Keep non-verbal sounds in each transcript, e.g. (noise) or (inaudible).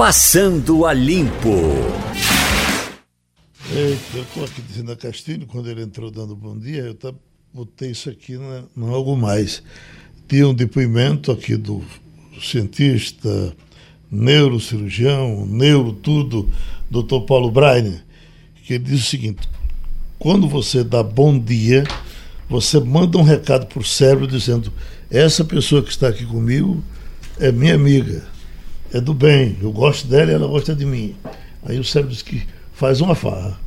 Passando a Limpo. Eu estou aqui dizendo a Castilho, quando ele entrou dando bom dia, eu tá, botei isso aqui na, no Algo Mais. Tinha um depoimento aqui do cientista, neurocirurgião, neuro tudo, Dr. Paulo Breiner, que ele diz o seguinte: quando você dá bom dia, você manda um recado para o cérebro dizendo: essa pessoa que está aqui comigo é minha amiga, é do bem, eu gosto dela e ela gosta de mim. Aí o cérebro diz que faz uma farra.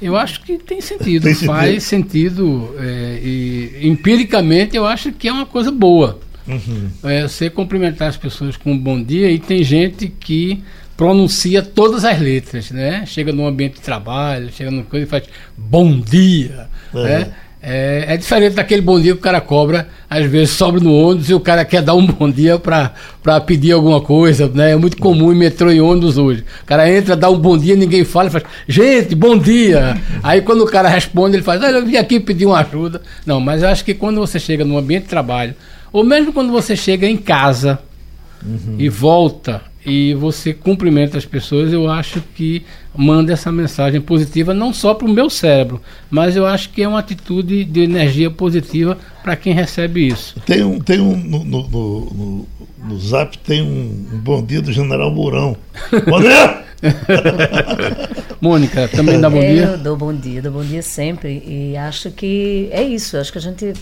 Eu acho que tem sentido, tem faz sentido, é, e empiricamente eu acho que é uma coisa boa. Uhum. É, você cumprimentar as pessoas com um bom dia e tem gente que pronuncia todas as letras, né? Chega no ambiente de trabalho, chega numa coisa e faz bom dia, é. né? É, é, diferente daquele bom dia que o cara cobra, às vezes sobra no ônibus e o cara quer dar um (laughs) bom dia para pedir alguma coisa, né? É muito comum em metrô e ônibus hoje. O cara entra, dá um bom dia, ninguém fala, faz, gente, bom dia. (laughs) Aí quando o cara responde, ele faz, olha, eu vim aqui pedir uma ajuda. Não, mas eu acho que quando você chega no ambiente de trabalho, ou mesmo quando você chega em casa uhum. e volta e você cumprimenta as pessoas, eu acho que manda essa mensagem positiva não só para o meu cérebro, mas eu acho que é uma atitude de energia positiva para quem recebe isso. Tem um, tem um no, no, no, no Zap tem um, um, bom dia do General Mourão. (laughs) Bom dia! Mônica, também dá bom dia? Eu dou bom dia, dou bom dia sempre e acho que é isso, acho que a gente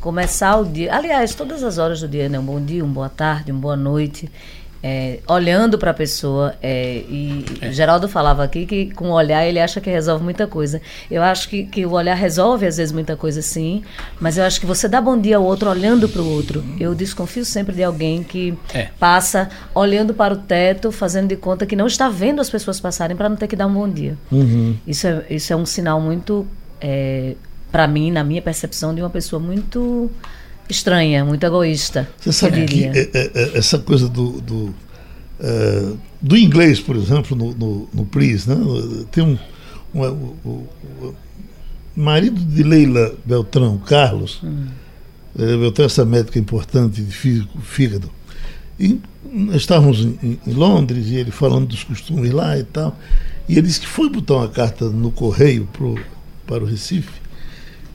começar o dia, aliás, todas as horas do dia, né? Um bom dia, uma boa tarde, uma boa noite é, olhando para a pessoa. É, e é. Geraldo falava aqui que com o olhar ele acha que resolve muita coisa. Eu acho que, que o olhar resolve às vezes muita coisa sim, mas eu acho que você dá bom dia ao outro olhando para o outro. Eu desconfio sempre de alguém que é. passa olhando para o teto, fazendo de conta que não está vendo as pessoas passarem para não ter que dar um bom dia. Uhum. Isso, é, isso é um sinal muito, é, para mim, na minha percepção, de uma pessoa muito estranha, muito egoísta. Você sabe que é, é, é, essa coisa do, do, é, do inglês, por exemplo, no, no, no PRIS, né? tem um, um o, o, marido de Leila Beltrão, Carlos, hum. É, Beltrão, essa médica importante de físico, fígado, e estávamos em, em, Londres e ele falando dos costumes lá e tal, e ele disse que foi botar uma carta no correio pro, para o Recife,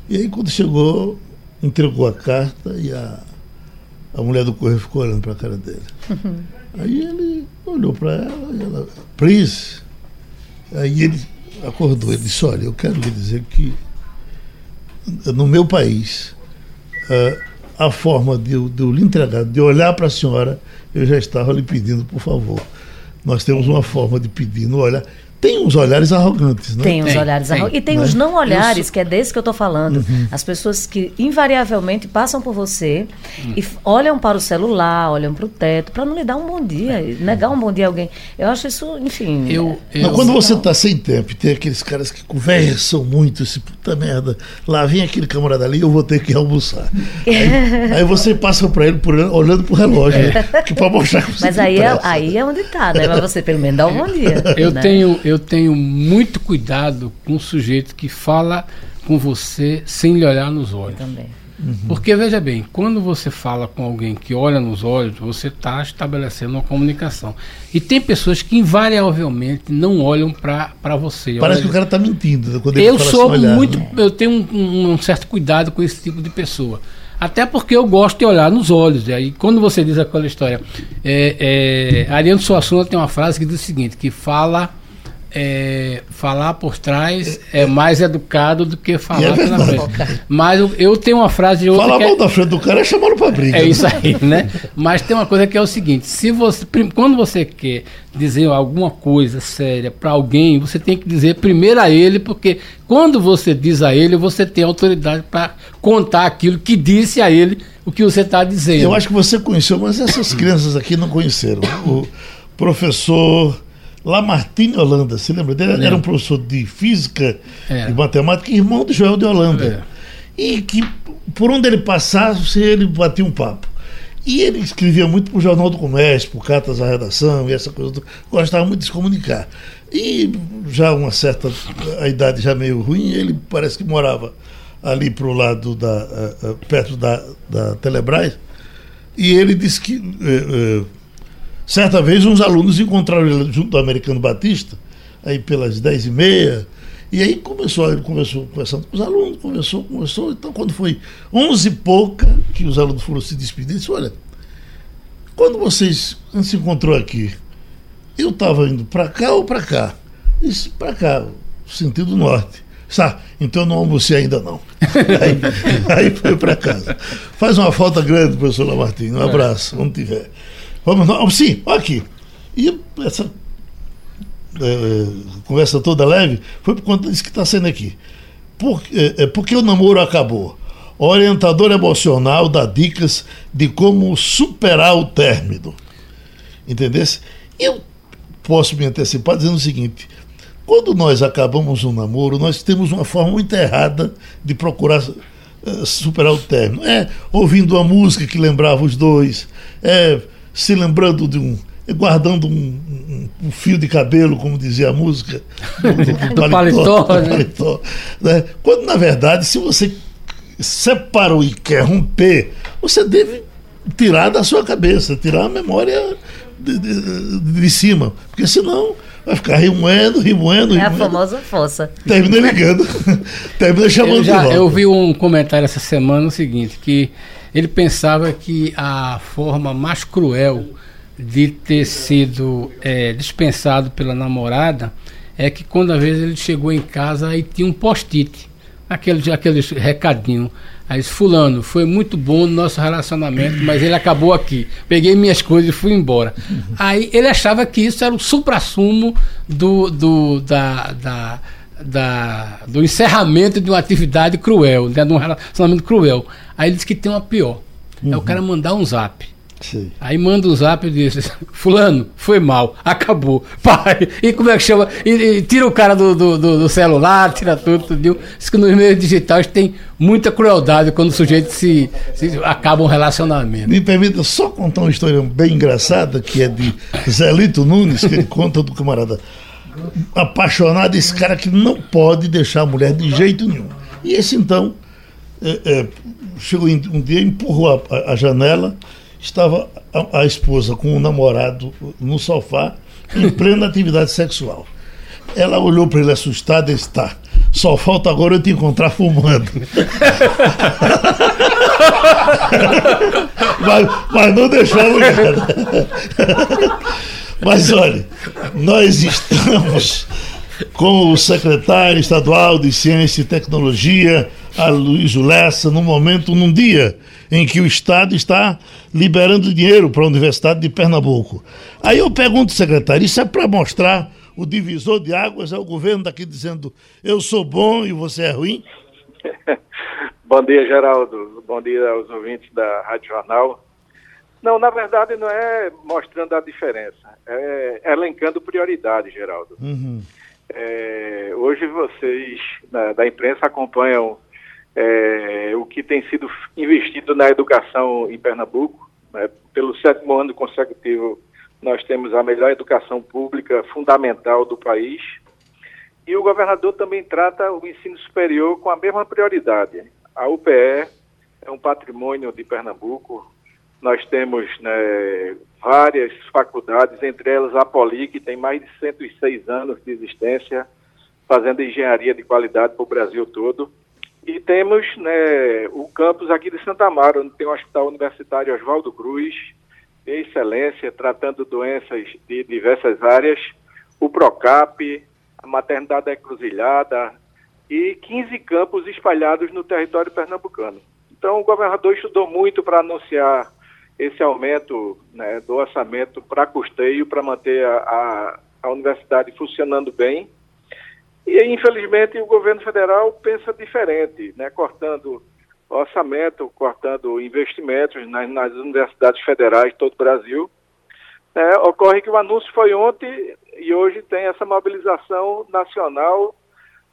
e aí quando chegou entregou a carta e a, a mulher do correio ficou olhando para a cara dele. Uhum. (laughs) Aí ele olhou para ela e ela, please. Aí ele acordou, ele disse, olha, eu quero lhe dizer que no meu país a forma de eu, de eu lhe entregar, de olhar para a senhora, eu já estava lhe pedindo, por favor. Nós temos uma forma de pedir no olhar tem uns olhares arrogantes, né? Tem uns tem, olhares arrogantes. E tem né? os não olhares, sou... que é desse que eu estou falando. Uhum. As pessoas que invariavelmente passam por você uhum. e olham para o celular, olham para o teto, para não lhe dar um bom dia, é. negar um bom dia a alguém. Eu acho isso, enfim. Eu, eu... Mas quando você está sem tempo e tem aqueles caras que conversam muito, esse puta merda, lá vem aquele camarada ali, eu vou ter que almoçar. (laughs) aí, aí, você passa para ele por, olhando para o relógio, é. né? que para mostrar que você Mas aí é, aí é onde está, né? Mas você pelo menos dá um bom dia. Eu né? tenho eu tenho muito cuidado com o sujeito que fala com você sem lhe olhar nos olhos. Eu também. Uhum. Porque veja bem, quando você fala com alguém que olha nos olhos, você está estabelecendo uma comunicação. E tem pessoas que invariavelmente não olham para você. Parece olha, que o cara está mentindo. Quando eu sou assim, muito, né? eu tenho um, um, certo cuidado com esse tipo de pessoa. Até porque eu gosto de olhar nos olhos. E aí, quando você diz aquela história, é, é, Ariano Suassuna tem uma frase que diz o seguinte: que fala é, falar por trás é mais educado do que falar é pela frente. Mas eu, tenho uma frase de outra. Falar mal é, da frente do cara é chamando pra briga. É isso aí, né? Mas tem uma coisa que é o seguinte: se você, quando você quer dizer alguma coisa séria para alguém, você tem que dizer primeiro a ele, porque quando você diz a ele, você tem autoridade para contar aquilo que disse a ele o que você está dizendo. Eu acho que você conheceu, mas essas crianças aqui não conheceram. O professor Lamartine Holanda, se lembra dele? Era um professor de física e matemática, irmão de Joel de Holanda. É. E que por onde ele passasse, ele batia um papo. E ele escrevia muito para o Jornal do Comércio, por cartas à redação e essa coisa. Gostava muito de se comunicar. E já uma certa a idade já meio ruim, ele parece que morava ali para o lado da. perto da, da Telebrás. E ele disse que. Certa vez uns alunos encontraram ele junto do Americano Batista, aí pelas dez e meia, e aí começou, ele conversou conversando com os alunos, conversou, conversou, então quando foi onze e pouca, que os alunos foram se despedir, disse, olha, quando vocês se encontrou aqui, eu estava indo para cá ou para cá? Disse, para cá, sentido norte. Sá, então eu não almocei ainda não. (laughs) aí, aí foi para casa. Faz uma falta grande, professor Lamartine. Um abraço, onde tiver. Vamos, não, sim, aqui. E essa é, conversa toda leve foi por conta disso que está sendo aqui. Por, é, é, porque o namoro acabou. Orientador emocional dá dicas de como superar o término. Entendesse? Eu posso me antecipar dizendo o seguinte: quando nós acabamos um namoro, nós temos uma forma muito errada de procurar uh, superar o término. É ouvindo uma música que lembrava os dois, é se lembrando de um. guardando um, um, um fio de cabelo, como dizia a música, (laughs) do, do, do paletó. Do né? paletó né? Quando, na verdade, se você separou e quer romper, você deve tirar da sua cabeça, tirar a memória de, de, de cima, porque senão vai ficar remoendo, remoendo, É a famosa fossa. Termina (laughs) ligando, termina chamando eu já, Eu vi um comentário essa semana o seguinte, que ele pensava que a forma mais cruel de ter sido é, dispensado pela namorada é que quando às vezes ele chegou em casa e tinha um post-it, aquele, aquele recadinho. Aí disse, fulano, foi muito bom o nosso relacionamento, mas ele acabou aqui. Peguei minhas coisas e fui embora. Aí ele achava que isso era o supra-sumo do, do, da, da, da, do encerramento de uma atividade cruel, né, de um relacionamento cruel. Aí ele disse que tem uma pior. Uhum. É o cara mandar um zap. Sim. Aí manda um zap e diz: Fulano, foi mal, acabou. (laughs) Pai, e como é que chama? E, e tira o cara do, do, do, celular, tira tudo, tudo. Diz que nos meios digitais tem muita crueldade quando o sujeito se, se acaba um relacionamento. Me permita só contar uma história bem engraçada que é de Zelito Nunes, que ele conta do camarada apaixonado, esse cara que não pode deixar a mulher de jeito nenhum. E esse então é, é, chegou um dia, empurrou a, a janela estava a, a esposa com o namorado no sofá, em (laughs) plena atividade sexual. Ela olhou para ele assustada e está. Só falta agora eu te encontrar fumando. (laughs) mas, mas não deixamos. mas olha, nós estamos com o secretário estadual de Ciência e Tecnologia, a Luiz Lessa, num momento, num dia em que o Estado está liberando dinheiro para a Universidade de Pernambuco. Aí eu pergunto, secretário, isso é para mostrar o divisor de águas? É o governo daqui dizendo eu sou bom e você é ruim? (laughs) bom dia, Geraldo. Bom dia aos ouvintes da Rádio Jornal. Não, na verdade não é mostrando a diferença, é elencando prioridades, Geraldo. Uhum. É, hoje vocês né, da imprensa acompanham é, o que tem sido investido na educação em Pernambuco. Né? Pelo sétimo ano consecutivo, nós temos a melhor educação pública fundamental do país. E o governador também trata o ensino superior com a mesma prioridade. A UPE é um patrimônio de Pernambuco. Nós temos né, várias faculdades, entre elas a Poli, que tem mais de 106 anos de existência, fazendo engenharia de qualidade para o Brasil todo. E temos né, o campus aqui de Santa Amaro, onde tem o Hospital Universitário Oswaldo Cruz, de excelência, tratando doenças de diversas áreas, o PROCAP, a Maternidade da Encruzilhada e 15 campos espalhados no território pernambucano. Então, o governador estudou muito para anunciar esse aumento né, do orçamento para custeio, para manter a, a, a universidade funcionando bem e, infelizmente, o governo federal pensa diferente, né, cortando orçamento, cortando investimentos nas, nas universidades federais de todo o Brasil. É, ocorre que o anúncio foi ontem e hoje tem essa mobilização nacional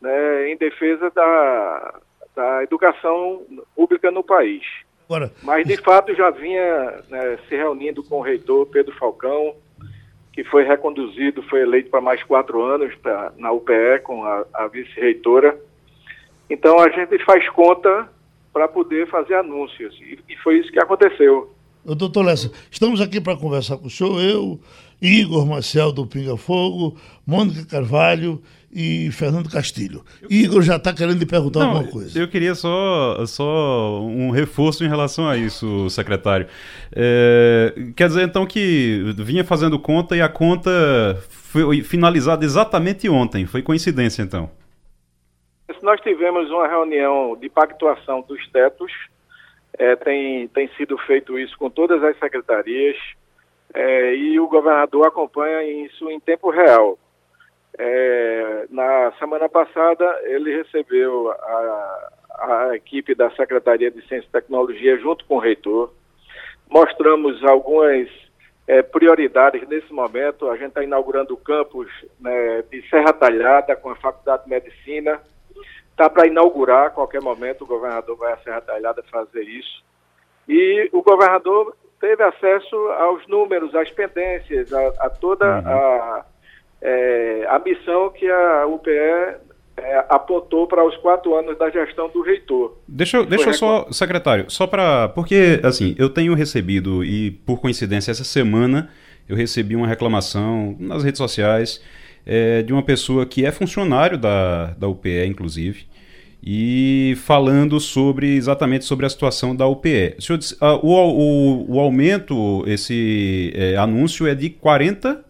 né, em defesa da, da educação pública no país. Agora... Mas, de fato, já vinha né, se reunindo com o reitor Pedro Falcão, que foi reconduzido, foi eleito para mais quatro anos pra, na UPE com a, a vice-reitora. Então a gente faz conta para poder fazer anúncios e, e, foi isso que aconteceu. Doutor Lessa, estamos aqui para conversar com o senhor, eu, Igor Marcel do Pinga Fogo, Mônica Carvalho e Fernando Castilho. Igor já está querendo lhe perguntar Não, alguma coisa. Eu queria só, só um reforço em relação a isso, secretário. É, quer dizer, então, que vinha fazendo conta e a conta foi finalizada exatamente ontem. Foi coincidência, então? Nós tivemos uma reunião de pactuação dos tetos é, tem, tem sido feito isso com todas as secretarias é, e o governador acompanha isso em tempo real. É, na semana passada, ele recebeu a, a equipe da Secretaria de Ciência e Tecnologia junto com o reitor. Mostramos algumas é, prioridades nesse momento. A gente está inaugurando o campus né, de Serra Talhada com a Faculdade de Medicina Está para inaugurar, a qualquer momento o governador vai a Serra Talhada fazer isso. E o governador teve acesso aos números, às pendências, a, a toda uhum. a, é, a missão que a UPE é, apontou para os quatro anos da gestão do reitor. Deixa, deixa eu só, secretário, só para. Porque, assim, eu tenho recebido, e por coincidência, essa semana eu recebi uma reclamação nas redes sociais é, de uma pessoa que é funcionário da, da UPE, inclusive, e falando sobre exatamente sobre a situação da UPE. O, senhor disse, uh, o, o, o, aumento, esse é, anúncio é de 40%?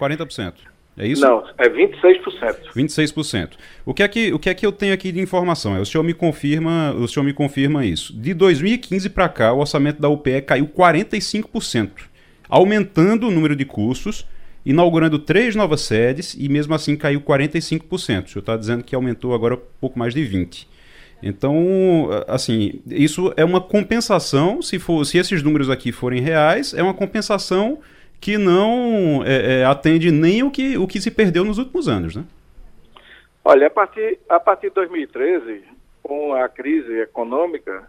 40%. É isso? Não, é 26%. 26%. O que é que, o que, é que eu tenho aqui de informação? O senhor me confirma, o senhor me confirma isso. De 2015 para cá, o orçamento da UPE caiu 45%, aumentando o número de cursos inaugurando três novas sedes e mesmo assim caiu 45%. O senhor está dizendo que aumentou agora um pouco mais de 20%. Então, assim, isso é uma compensação, se, for, se esses números aqui forem reais, é uma compensação que não é, é, atende nem o que, o que se perdeu nos últimos anos, né? Olha, a partir, a partir de 2013, com a crise econômica,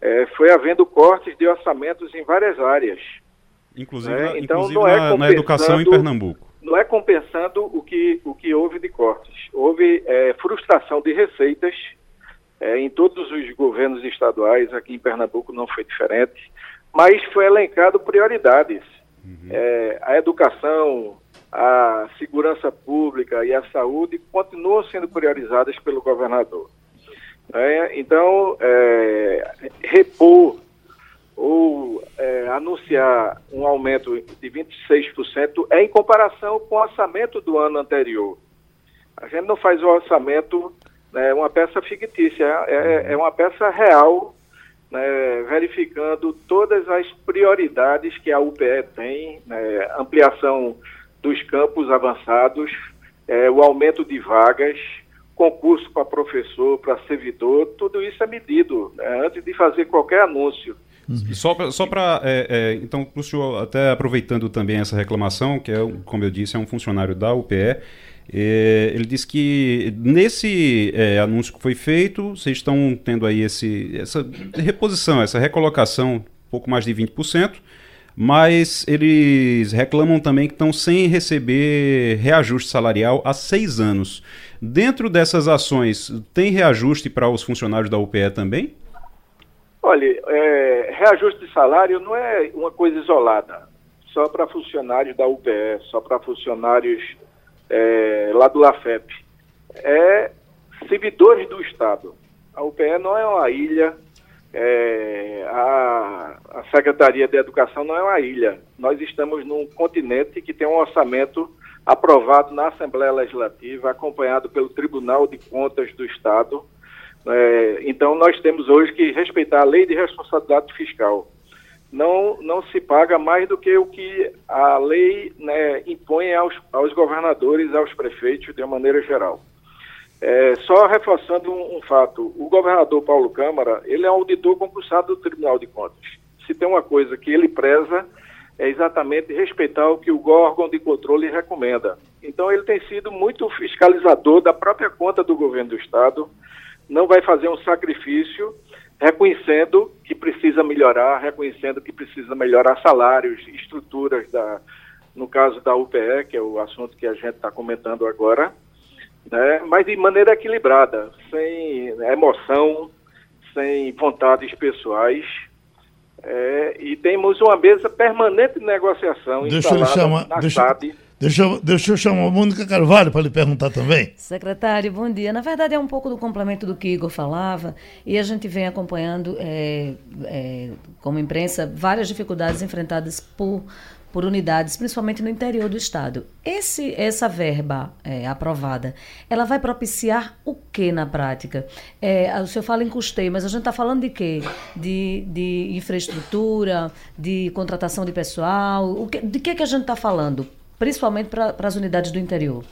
é, foi havendo cortes de orçamentos em várias áreas. Inclusive, é, então, inclusive na, é na, educação em Pernambuco. Não é compensando o que, o que houve de cortes. Houve é, frustração de receitas é, em todos os governos estaduais, aqui em Pernambuco não foi diferente, mas foi elencado prioridades. Uhum. É, a educação, a segurança pública e a saúde continuam sendo priorizadas pelo governador. É, então, é, repor ou é, anunciar um aumento de 26% é em comparação com o orçamento do ano anterior. A gente não faz o orçamento né, uma peça fictícia, é, é uma peça real, né, verificando todas as prioridades que a UPE tem, né, ampliação dos campos avançados, é, o aumento de vagas, concurso para professor, para servidor, tudo isso é medido né, antes de fazer qualquer anúncio. Uhum. Só, só para. É, é, então, para o senhor, até aproveitando também essa reclamação, que é, como eu disse, é um funcionário da UPE. É, ele disse que nesse é, anúncio que foi feito, vocês estão tendo aí esse, essa reposição, essa recolocação, pouco mais de 20%, mas eles reclamam também que estão sem receber reajuste salarial há seis anos. Dentro dessas ações, tem reajuste para os funcionários da UPE também? Olha, é, reajuste de salário não é uma coisa isolada, só para funcionários da UPE, só para funcionários é, lá do LAFEP. É servidores do Estado. A UPE não é uma ilha, é, a, a Secretaria de Educação não é uma ilha. Nós estamos num continente que tem um orçamento aprovado na Assembleia Legislativa, acompanhado pelo Tribunal de Contas do Estado é, então, nós temos hoje que respeitar a lei de responsabilidade fiscal. Não, não se paga mais do que o que a lei né, impõe aos, aos governadores, aos prefeitos, de uma maneira geral. É, só reforçando um, um, fato, o governador Paulo Câmara, ele é um auditor concursado do Tribunal de Contas. Se tem uma coisa que ele preza, é exatamente respeitar o que o órgão de controle recomenda. Então, ele tem sido muito fiscalizador da própria conta do governo do Estado, não vai fazer um sacrifício reconhecendo que precisa melhorar, reconhecendo que precisa melhorar salários, estruturas da, no caso da UPE, que é o assunto que a gente está comentando agora, né? mas de maneira equilibrada, sem emoção, sem vontades pessoais. É, e temos uma mesa permanente de negociação deixa eu chamar, na deixa, SAD. Deixa, deixa eu chamar a Mônica Carvalho para lhe perguntar também. Secretário, bom dia. Na verdade, é um pouco do complemento do que Igor falava, e a gente vem acompanhando, é, é, como imprensa, várias dificuldades enfrentadas por por unidades, principalmente no interior do estado. Esse, essa verba é, aprovada, ela vai propiciar o que na prática? É, o senhor fala em custeio, mas a gente está falando de quê? De, de infraestrutura, de contratação de pessoal? O que, de que, que a gente está falando, principalmente para as unidades do interior?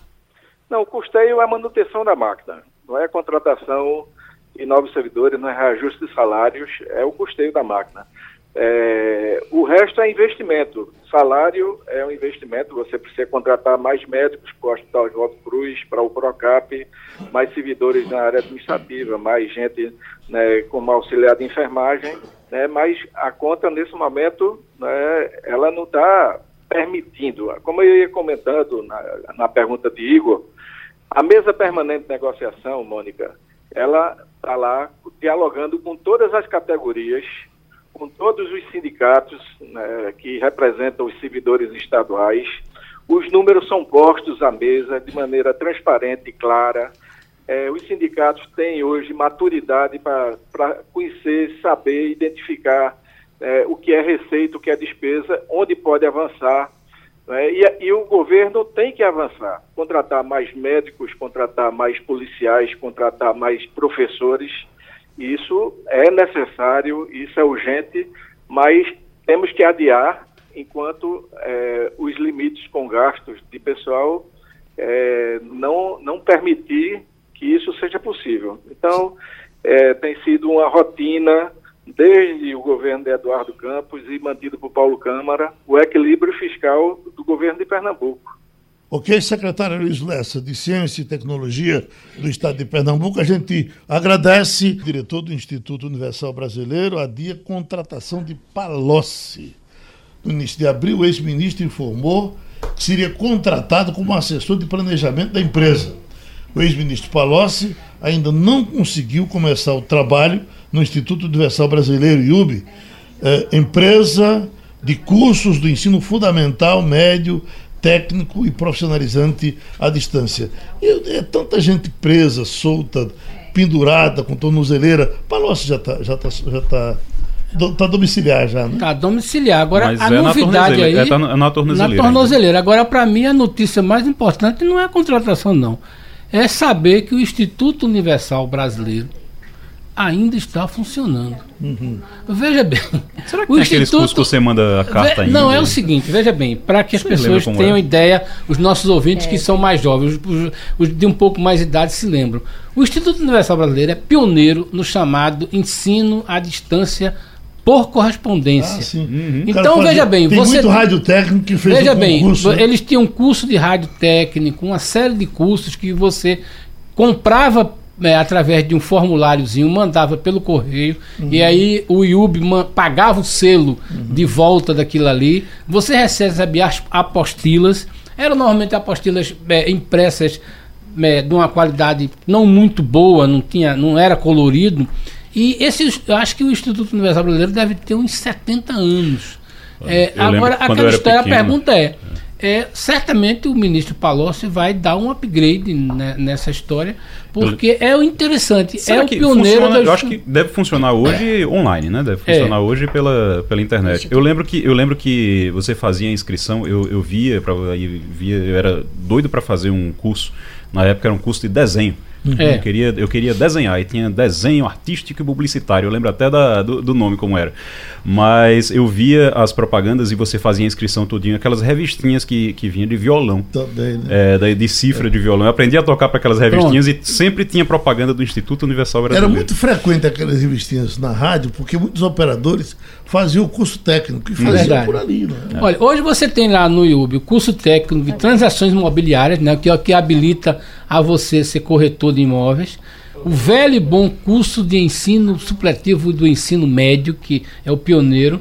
Não, o custeio é a manutenção da máquina, não é a contratação de novos servidores, não é reajuste de salários, é o custeio da máquina. É, o resto é investimento. Salário é um investimento. Você precisa contratar mais médicos para o Hospital João Cruz, para o PROCAP, mais servidores na área administrativa, mais gente né, como auxiliar de enfermagem. Né, mas a conta, nesse momento, né, Como eu ia comentando na, na pergunta de Igor, a mesa permanente de negociação, Mônica, ela está lá dialogando com todas as categorias com todos os sindicatos né, que representam os servidores estaduais. Os números são postos à mesa de maneira transparente e clara. É, os sindicatos têm hoje maturidade para conhecer, saber, identificar é, o que é receita, o que é despesa, onde pode avançar. Né, e, e o governo tem que avançar, contratar mais médicos, contratar mais policiais, contratar mais professores isso é necessário, isso é urgente, mas temos que adiar enquanto é, os limites com gastos de pessoal é, não, não permitir que isso seja possível. Então, é, tem sido uma rotina, desde o governo de Eduardo Campos e mantido por Paulo Câmara, o equilíbrio fiscal do governo de Pernambuco. Ok, secretário Luiz Lessa, de Ciência e Tecnologia do Estado de Pernambuco, a gente agradece, diretor do Instituto Universal Brasileiro, a dia contratação de Palocci. No início de abril, o ex-ministro informou que seria contratado como assessor de planejamento da empresa. O ex-ministro Palocci ainda não conseguiu começar o trabalho no Instituto Universal Brasileiro, IUB, eh, empresa de cursos do ensino fundamental, médio, técnico e profissionalizante à distância. E é tanta gente presa, solta, pendurada, com tornozeleira. Palocci já está já tá, já tá, tá domiciliar já, né? Está domiciliar. Agora, Mas a é novidade aí... É na, na tornozeleira. Na tornozeleira. Agora, para mim, a notícia mais importante não é a contratação, não. É saber que o Instituto Universal Brasileiro ainda está funcionando. Uhum. Veja bem. Será que o tem Instituto... que você manda a carta ainda? Não, é o seguinte, veja bem, para que as você pessoas tenham é? ideia, os nossos ouvintes é. que são mais jovens, os, os, de um pouco mais idade se lembram. O Instituto Universal Brasileiro é pioneiro no chamado ensino à distância por correspondência. Ah, uhum. Então veja bem, tem você muito rádio técnico que fez veja um bem, concurso, né? eles tinham um curso de rádio técnico, uma série de cursos que você comprava é, através de um formuláriozinho, mandava pelo correio, uhum. e aí o IUB pagava o selo uhum. de volta daquilo ali. Você recebe as apostilas, eram normalmente apostilas é, impressas é, de uma qualidade não muito boa, não, tinha, não era colorido. E esse, eu acho que o Instituto Universal Brasileiro deve ter uns 70 anos. É, agora, aquela história, pequeno. a pergunta é é, certamente o ministro Palocci vai dar um upgrade né, nessa história, porque é o interessante, Será é o pioneiro. Funciona, Eu acho que deve funcionar hoje online, né? Deve funcionar é. hoje pela, pela internet. Eu lembro que eu lembro que você fazia a inscrição, eu, eu via, pra, via, eu era doido para fazer um curso. Na época era um curso de desenho. Uhum. É. Eu, queria, eu queria desenhar, e tinha desenho artístico e publicitário, eu lembro até da, do, do, nome como era. Mas eu via as propagandas e você fazia a inscrição tudinho, aquelas revistinhas que, que vinham de violão. Também, né? É, de cifra é. de violão. Eu aprendi a tocar para aquelas revistinhas Pronto. e sempre tinha propaganda do Instituto Universal Brasileiro. Era muito frequente aquelas revistinhas na rádio, porque muitos operadores faziam o curso técnico e faziam Verdade. por ali. Né? É. Olha, hoje você tem lá no YouTube o curso técnico de transações imobiliárias, né, que é o que habilita a você ser corretor de imóveis. O velho e bom curso de ensino supletivo do ensino médio, que é o pioneiro.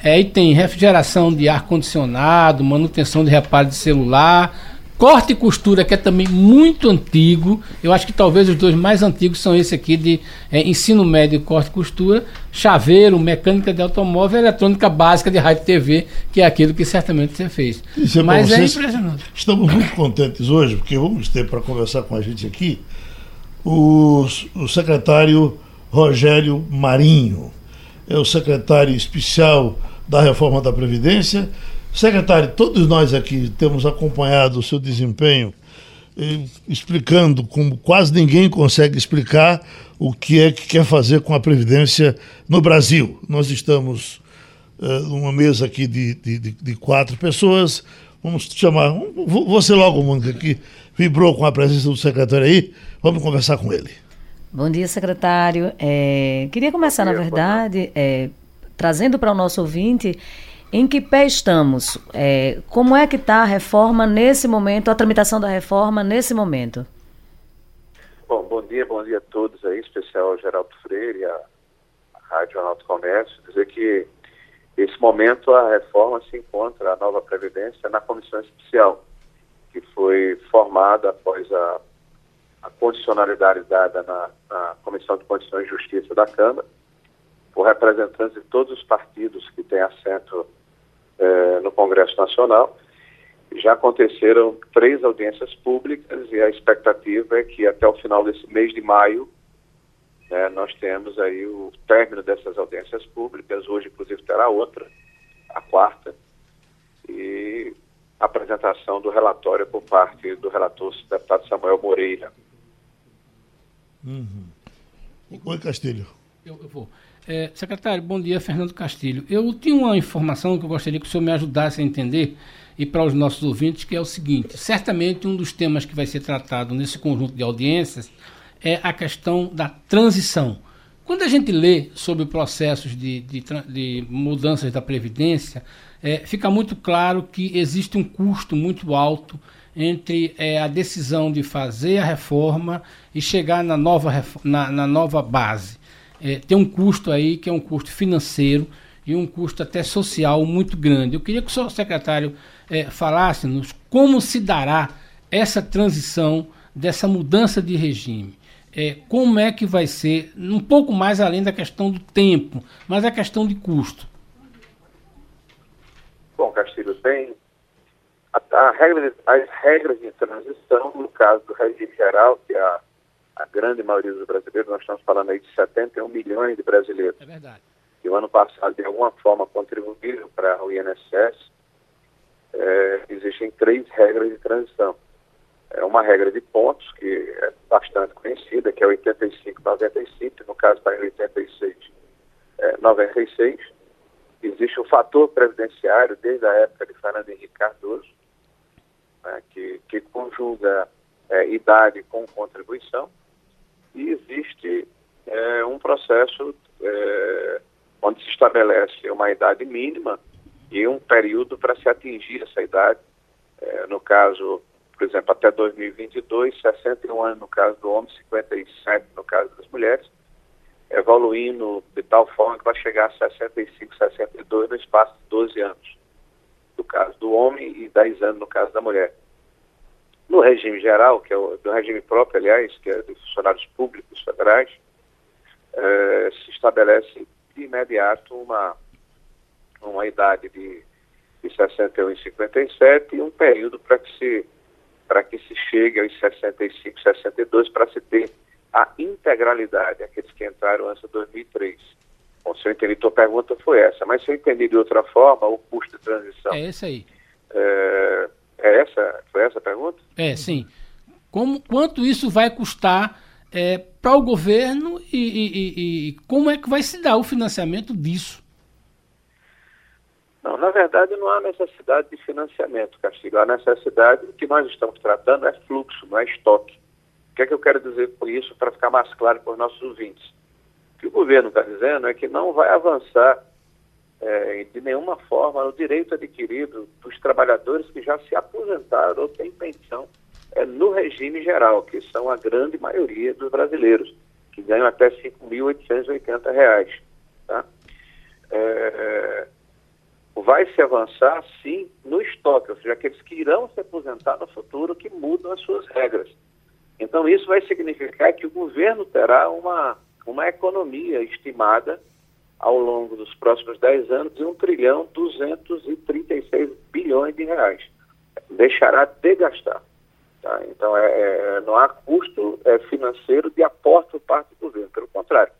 É, e tem refrigeração de ar-condicionado, manutenção de reparo de celular, Corte e costura, que é também muito antigo. Eu acho que talvez os dois mais antigos são esse aqui de é, ensino médio, corte e costura, chaveiro, mecânica de automóvel, eletrônica básica de rádio e TV, que é aquilo que certamente você fez. É Mas é impressionante. Estamos muito contentes hoje, porque vamos ter para conversar com a gente aqui o, o secretário Rogério Marinho. É o secretário especial da reforma da Previdência Secretário, todos nós aqui temos acompanhado o seu desempenho, eh, explicando como quase ninguém consegue explicar o que é que quer fazer com a Previdência no Brasil. Nós estamos eh, numa mesa aqui de, de, de, quatro pessoas. Vamos chamar. Você logo, Mônica, que vibrou com a presença do secretário aí. Vamos conversar com ele. Bom dia, secretário. É, queria começar, dia, na verdade, é, trazendo para o nosso ouvinte em que pé estamos? É, como é que está a reforma nesse momento, a tramitação da reforma nesse momento? Bom, bom dia, bom dia a todos aí, especial ao Geraldo Freire a Rádio Arnaldo Comércio. Dizer que nesse momento a reforma se encontra, a nova Previdência, na comissão especial, que foi formada após a, a condicionalidade dada na, na Comissão de Condições e Justiça da Câmara, por representantes de todos os partidos que têm assento é, no Congresso Nacional. Já aconteceram três audiências públicas e a expectativa é que até o final desse mês de maio né, nós temos aí o término dessas audiências públicas. Hoje, inclusive, terá outra, a quarta, e a apresentação do relatório por parte do relator, o deputado Samuel Moreira. Uhum. Oi, Castilho. Eu, eu vou. É, secretário, bom dia, Fernando Castilho. Eu tinha uma informação que eu gostaria que o senhor me ajudasse a entender e para os nossos ouvintes, que é o seguinte: certamente um dos temas que vai ser tratado nesse conjunto de audiências é a questão da transição. Quando a gente lê sobre processos de, de, de mudanças da Previdência, é, fica muito claro que existe um custo muito alto entre é, a decisão de fazer a reforma e chegar na nova, na, na nova base é, tem um custo aí que é um custo financeiro e um custo até social muito grande. Eu queria que o senhor secretário é, falasse-nos como se dará essa transição dessa mudança de regime. É, como é que vai ser, um pouco mais além da questão do tempo, mas a questão de custo. Bom, Castilho, tem a, a regra, as regras de transição, no caso do regime geral, que é a a grande maioria dos brasileiros, nós estamos falando aí de 71 milhões de brasileiros. É verdade. Que o ano passado, de alguma forma, contribuíram para o INSS. É, existem três regras de transição. É uma regra de pontos, que é bastante conhecida, que é 85-95, no caso está em 86, é, 96. Existe o fator previdenciário desde a época de Fernando Henrique Cardoso, né, que, que conjuga é, idade com contribuição e existe é, um processo é, onde se estabelece uma idade mínima e um período para se atingir essa idade. É, no caso, por exemplo, até 2022, 61 anos no caso do homem, 57 no caso das mulheres, evoluindo de tal forma que vai chegar a 65, 62 no espaço de 12 anos, no caso do homem, e 10 anos no caso da mulher. No regime geral, que é o do regime próprio, aliás, que é de funcionários públicos federais, eh, se estabelece de imediato uma, uma idade de, de 61 e 57 e um período para que se para que se chegue aos 65, 62 para se ter a integralidade, aqueles que entraram antes de 2003. Bom, se eu entendi, tua pergunta foi essa, mas se eu entendi de outra forma, o custo de transição. É esse aí. É, é essa? Foi essa a pergunta? É, sim. Como, quanto isso vai custar é, para o governo e, e, e, como é que vai se dar o financiamento disso? Não, na verdade não há necessidade de financiamento, Castilho. A necessidade, o que nós estamos tratando é fluxo, não é estoque. O que é que eu quero dizer com isso para ficar mais claro para os nossos ouvintes? O que o governo está dizendo é que não vai avançar é, de nenhuma forma no direito adquirido dos trabalhadores que já se aposentaram ou têm pensão é, no regime geral, que são a grande maioria dos brasileiros, que ganham até R$ 5.880. Tá? É, vai se avançar sim no estoque, ou seja, aqueles que irão se aposentar no futuro que mudam as suas regras. Então isso vai significar que o governo terá uma, uma economia estimada ao longo dos próximos 10 anos de 1 trilhão 236 bilhões de reais. Deixará de gastar. Tá? Então é, é, não há custo é, financeiro de aporte por parte do governo. Pelo contrário,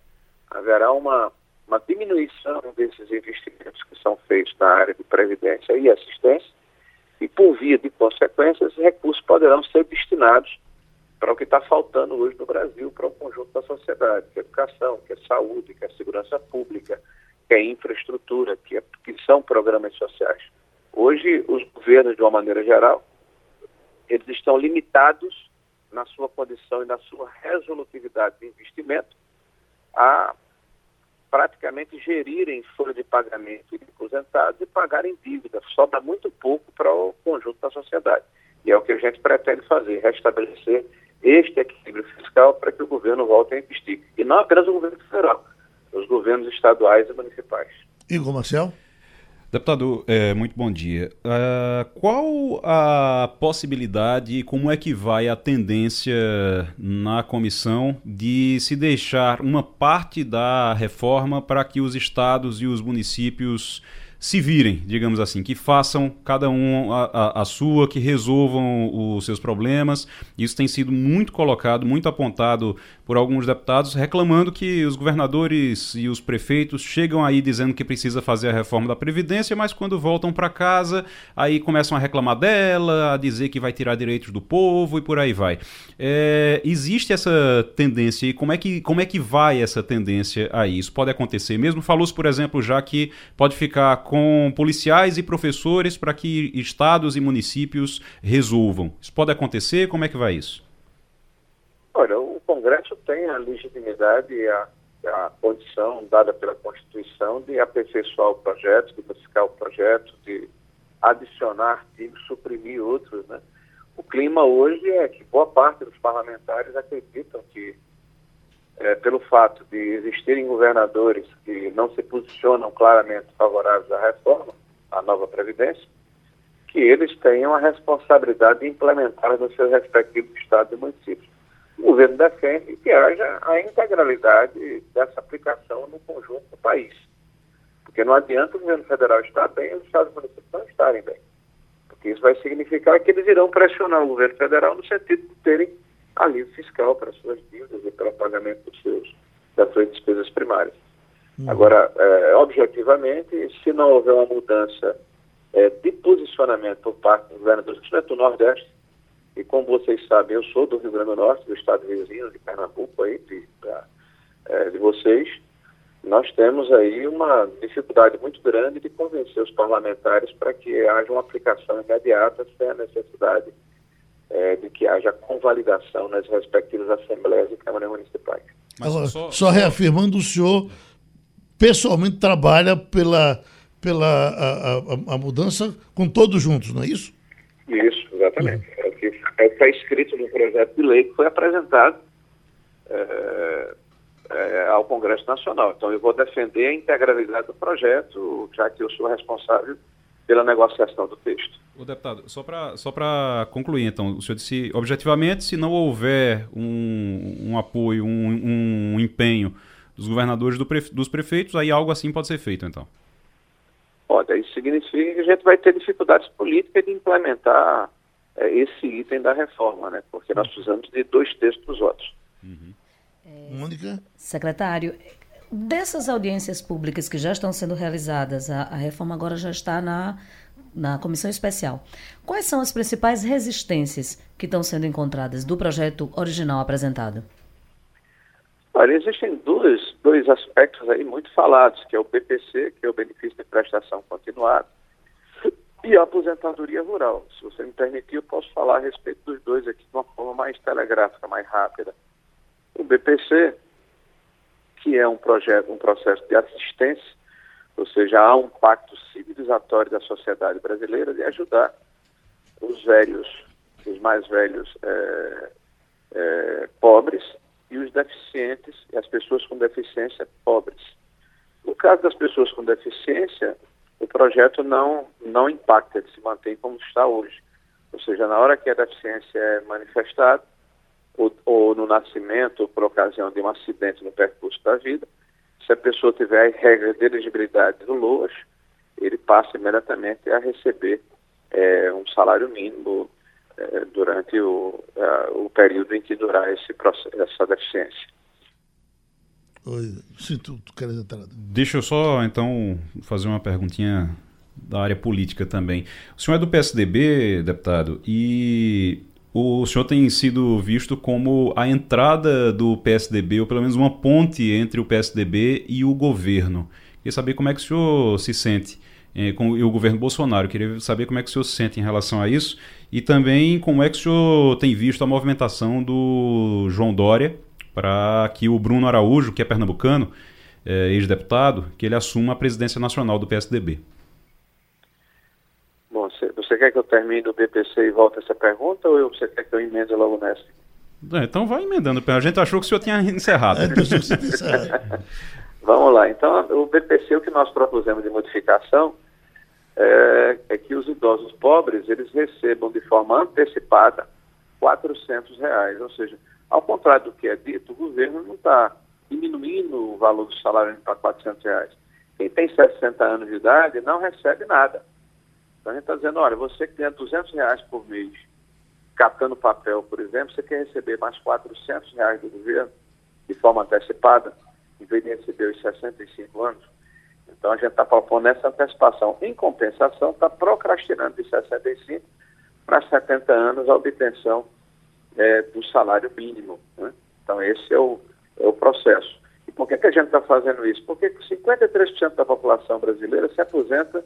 haverá uma uma diminuição desses investimentos que são feitos na área de previdência e assistência, e por via de consequência, esses recursos poderão ser destinados para o que está faltando hoje no Brasil, para o conjunto da sociedade, que é educação, que é saúde, que é segurança pública, que é infraestrutura, que, é, que são programas sociais. Hoje, os governos, de uma maneira geral, eles estão limitados na sua condição e na sua resolutividade de investimento a praticamente gerirem folha de pagamento de aposentados e pagarem dívida. Sobra muito pouco para o conjunto da sociedade. E é o que a gente pretende fazer, restabelecer este equilíbrio fiscal para que o governo volte a investir. E não apenas o governo federal, os governos estaduais e municipais. Igor Marcel? Deputado, é, muito bom dia. Uh, qual a possibilidade e como é que vai a tendência na comissão de se deixar uma parte da reforma para que os estados e os municípios se virem, digamos assim, que façam cada um a, a, a, sua, que resolvam os seus problemas. Isso tem sido muito colocado, muito apontado por alguns deputados, reclamando que os governadores e os prefeitos chegam aí dizendo que precisa fazer a reforma da Previdência, mas quando voltam para casa, aí começam a reclamar dela, a dizer que vai tirar direitos do povo e por aí vai. É, existe essa tendência e como é, que, como é que vai essa tendência aí? Isso pode acontecer mesmo? Falou-se, por exemplo, já que pode ficar com policiais e professores para que estados e municípios resolvam. Isso pode acontecer? Como é que vai isso? Olha, o Congresso tem a legitimidade e a, a condição dada pela Constituição de aperfeiçoar o projeto, de buscar o projeto, de adicionar artigos, suprimir outros. Né? O clima hoje é que boa parte dos parlamentares acreditam que é, pelo fato de existirem governadores que não se posicionam claramente favoráveis à reforma, à nova Previdência, que eles tenham a responsabilidade de implementar nos seus respectivos estados e municípios. O governo defende que haja a integralidade dessa aplicação no conjunto do país. Porque não adianta o governo federal estar bem e os estados e municípios não estarem bem. Porque isso vai significar que eles irão pressionar o governo federal no sentido de terem alívio fiscal para suas dívidas e para o pagamento dos seus, das suas despesas primárias. Uhum. Agora, é, objetivamente, se não houver uma mudança é, de posicionamento por parte do principalmente do Nordeste, e como vocês sabem, eu sou do Rio Grande do Norte, do estado vizinho de Pernambuco, aí, de, da, é, de vocês, nós temos aí uma dificuldade muito grande de convencer os parlamentares para que haja uma aplicação imediata sem a necessidade é, de que haja convalidação nas respectivas assembleias e câmaras municipais. Agora, só, só reafirmando, o senhor pessoalmente trabalha pela, pela a, a, a, mudança com todos juntos, não é isso? Isso, exatamente. Uhum. É o que é está escrito no projeto de lei que foi apresentado é, é, ao Congresso Nacional. Então, eu vou defender a integralidade do projeto, já que eu sou responsável pela negociação do texto. O deputado, só para só concluir, então, o senhor disse, objetivamente, se não houver um, um apoio, um, um empenho dos governadores do prefe, dos prefeitos, aí algo assim pode ser feito, então? Olha, isso significa que a gente vai ter dificuldades políticas de implementar é, esse item da reforma, né? Porque nós precisamos de dois terços dos votos. Uhum. É, Mônica? Secretário, Dessas audiências públicas que já estão sendo realizadas, a, a reforma agora já está na, na comissão especial. Quais são as principais resistências que estão sendo encontradas do projeto original apresentado? Olha, existem dois, dois aspectos aí muito falados, que é o BPC, que é o benefício de prestação continuada, e a aposentadoria rural. Se você me permitir, eu posso falar a respeito dos dois aqui de uma forma mais telegráfica, mais rápida. O BPC que é um projeto, um processo de assistência, ou seja, há um pacto civilizatório da sociedade brasileira de ajudar os velhos, os mais velhos é, é, pobres e os deficientes e as pessoas com deficiência pobres. No caso das pessoas com deficiência, o projeto não, não impacta, ele se mantém como está hoje. Ou seja, na hora que a deficiência é manifestada, ou, ou no nascimento, por ocasião de um acidente no percurso da vida, se a pessoa tiver a regra de elegibilidade do LOAS, ele passa imediatamente a receber é, um salário mínimo é, durante o, o período em que durar esse processo, essa deficiência. Oi, sim, tu, tu queres entrar. Deixa eu só, então, fazer uma perguntinha da área política também. O senhor é do PSDB, deputado, e o senhor tem sido visto como a entrada do PSDB, ou pelo menos uma ponte entre o PSDB e o governo. Queria saber como é que o senhor se sente eh, com e o governo Bolsonaro. Queria saber como é que o senhor se sente em relação a isso e também como é que o senhor tem visto a movimentação do João Dória para que o Bruno Araújo, que é pernambucano, eh, ex-deputado, que ele assuma a presidência nacional do PSDB. Você, quer que eu termine o BPC e volte essa pergunta ou você quer que eu emende logo nessa? É, então vai emendando. A gente achou que o senhor tinha encerrado. É, (laughs) Vamos lá. Então, o BPC, o que nós propusemos de modificação é, é, que os idosos pobres eles recebam de forma antecipada 400 reais. Ou seja, ao contrário do que é dito, o governo não está diminuindo o valor do salário para 400 reais. Quem tem 60 anos de idade não recebe nada. Então a gente está dizendo, olha, você que ganha 200 reais por mês catando papel, por exemplo, você quer receber mais 400 reais do governo de forma antecipada, em vez de receber os 65 anos. Então a gente está propondo essa antecipação. Em compensação, está procrastinando de 65 para 70 anos a obtenção é, do salário mínimo. Né? Então esse é o, é o processo. E por que, que a gente está fazendo isso? Porque 53% da população brasileira se aposenta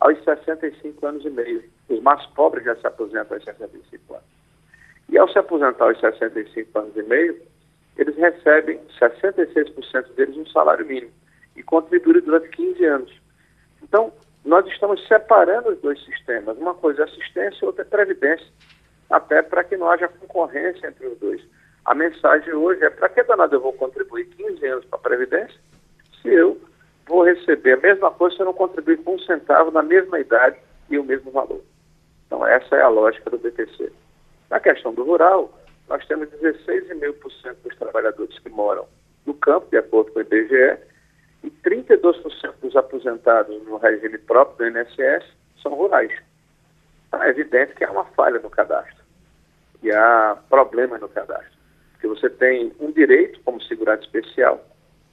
aos 65 anos e meio. Os mais pobres já se aposentam aos 65 anos. E ao se aposentar aos 65 anos e meio, eles recebem, 66% deles, um salário mínimo e contribuem durante 15 anos. Então, nós estamos separando os dois sistemas. Uma coisa é assistência, outra é previdência, até para que não haja concorrência entre os dois. A mensagem hoje é: para que danado eu vou contribuir 15 anos para a previdência se eu vou receber a mesma coisa se eu não contribuir com um centavo na mesma idade e o mesmo valor. Então, essa é a lógica do BTC. Na questão do rural, nós temos 16,5% dos trabalhadores que moram no campo, de acordo com o IBGE, e 32% dos aposentados no regime próprio do INSS são rurais. Então, é evidente que há uma falha no cadastro e há problemas no cadastro. Porque você tem um direito como segurado especial,